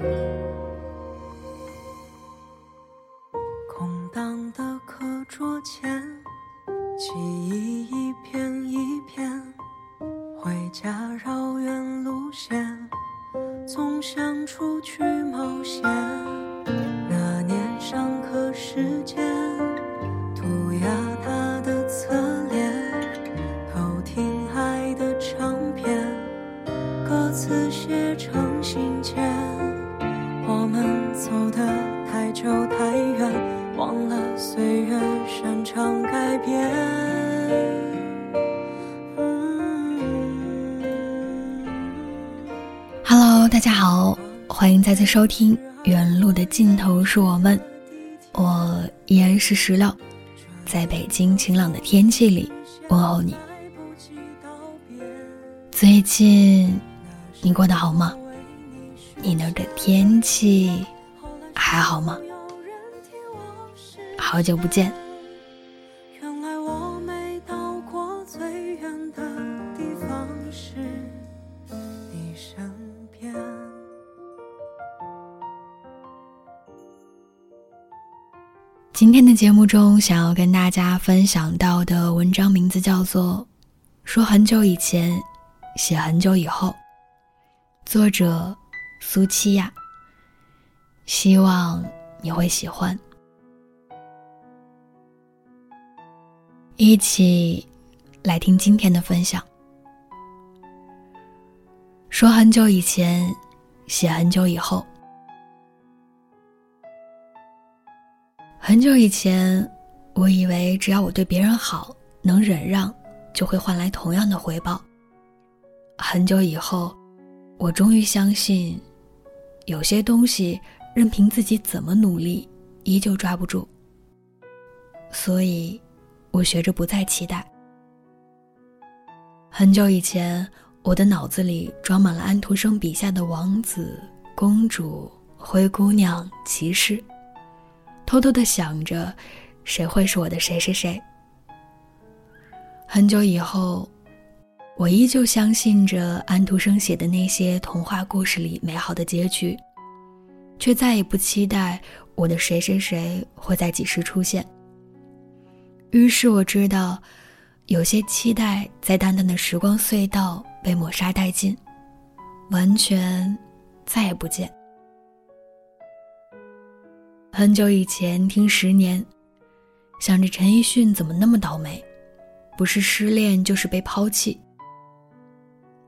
Bye. Hello，大家好，欢迎再次收听《原路的尽头是我们》，我依然是石榴，在北京晴朗的天气里问候你。最近你过得好吗？你那儿的天气还好吗？好久不见。今天的节目中，想要跟大家分享到的文章名字叫做《说很久以前，写很久以后》，作者苏七亚。希望你会喜欢。一起来听今天的分享。说很久以前，写很久以后。很久以前，我以为只要我对别人好，能忍让，就会换来同样的回报。很久以后，我终于相信，有些东西任凭自己怎么努力，依旧抓不住。所以，我学着不再期待。很久以前，我的脑子里装满了安徒生笔下的王子、公主、灰姑娘、骑士。偷偷的想着，谁会是我的谁谁谁？很久以后，我依旧相信着安徒生写的那些童话故事里美好的结局，却再也不期待我的谁谁谁会在几时出现。于是我知道，有些期待在淡淡的时光隧道被抹杀殆尽，完全再也不见。很久以前听《十年》，想着陈奕迅怎么那么倒霉，不是失恋就是被抛弃。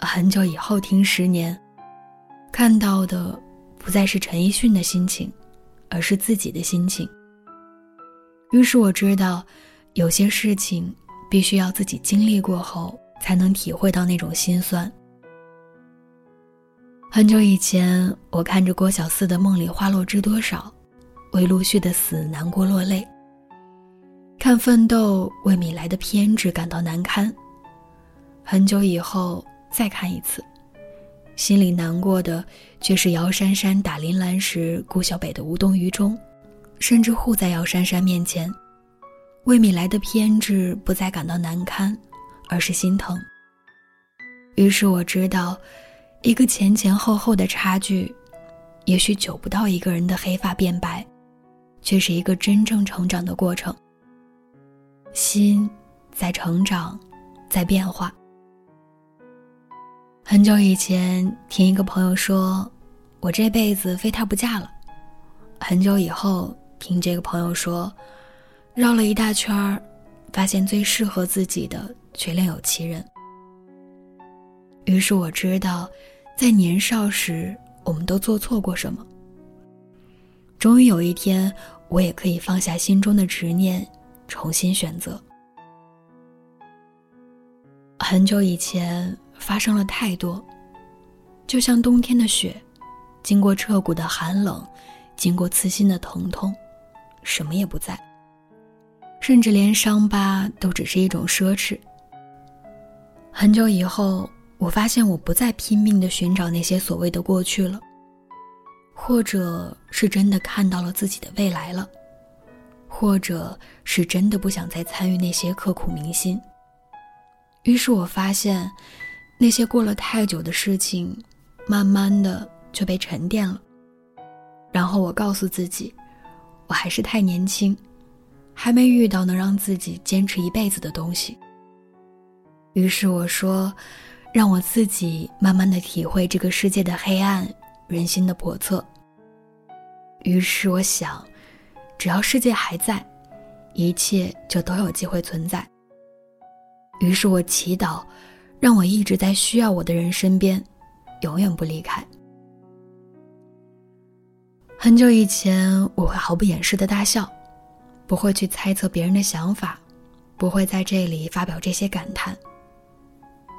很久以后听《十年》，看到的不再是陈奕迅的心情，而是自己的心情。于是我知道，有些事情必须要自己经历过后，才能体会到那种心酸。很久以前，我看着郭小四的《梦里花落知多少》。为陆续的死难过落泪，看奋斗为米莱的偏执感到难堪。很久以后再看一次，心里难过的却是姚珊珊打林兰时顾小北的无动于衷，甚至护在姚珊珊面前。为米莱的偏执不再感到难堪，而是心疼。于是我知道，一个前前后后的差距，也许久不到一个人的黑发变白。却是一个真正成长的过程。心在成长，在变化。很久以前，听一个朋友说，我这辈子非他不嫁了。很久以后，听这个朋友说，绕了一大圈儿，发现最适合自己的却另有其人。于是我知道，在年少时，我们都做错过什么。终于有一天，我也可以放下心中的执念，重新选择。很久以前发生了太多，就像冬天的雪，经过彻骨的寒冷，经过刺心的疼痛，什么也不在，甚至连伤疤都只是一种奢侈。很久以后，我发现我不再拼命的寻找那些所谓的过去了，或者是真的看到了自己的未来了，或者是真的不想再参与那些刻骨铭心。于是我发现，那些过了太久的事情，慢慢的就被沉淀了。然后我告诉自己，我还是太年轻，还没遇到能让自己坚持一辈子的东西。于是我说，让我自己慢慢的体会这个世界的黑暗，人心的叵测。于是我想，只要世界还在，一切就都有机会存在。于是我祈祷，让我一直在需要我的人身边，永远不离开。很久以前，我会毫不掩饰的大笑，不会去猜测别人的想法，不会在这里发表这些感叹。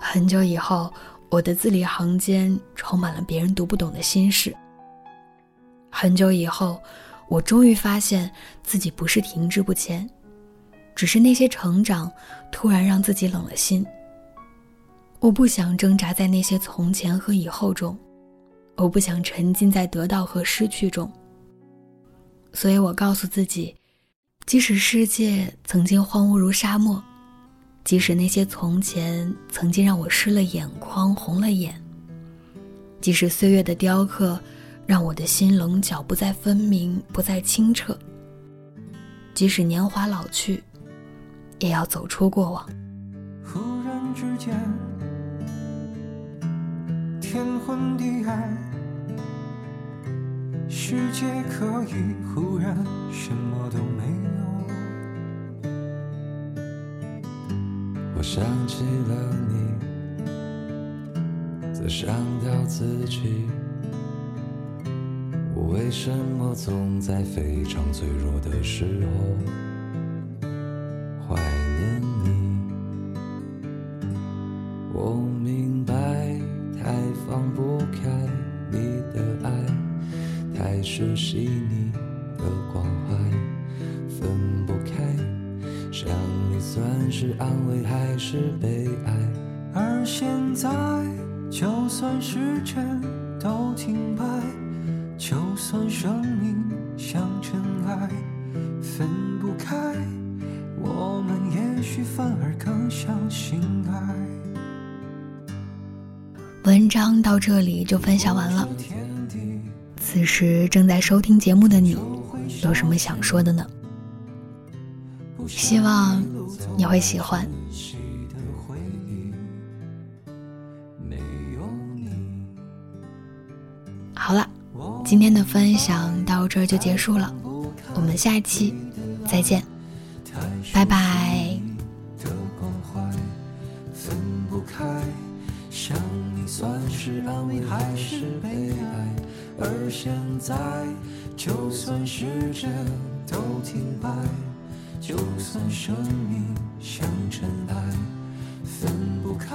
很久以后，我的字里行间充满了别人读不懂的心事。很久以后，我终于发现自己不是停滞不前。只是那些成长，突然让自己冷了心。我不想挣扎在那些从前和以后中，我不想沉浸在得到和失去中。所以我告诉自己，即使世界曾经荒芜如沙漠，即使那些从前曾经让我湿了眼眶、红了眼，即使岁月的雕刻让我的心棱角不再分明、不再清澈，即使年华老去。也要走出过往。忽然之间，天昏地暗，世界可以忽然什么都没有。我想起了你，在伤掉自己。为什么总在非常脆弱的时候怀念你？我明白，太放不开你的爱，太？熟悉你的关怀，分不开，想你算是安慰还是悲哀？而现在，就算时针都停摆，就算生命像尘埃，分不开，我们也许反而更相信爱。文章到这里就分享完了。此时正在收听节目的你，有什么想说的呢？希望你会喜欢。好了，今天的分享到这就结束了，我们下期再见，拜拜。算是安慰还是悲哀而现在，就算时针都停摆，就算生命像尘埃，分不开，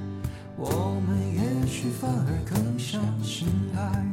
我们也许反而更相信爱。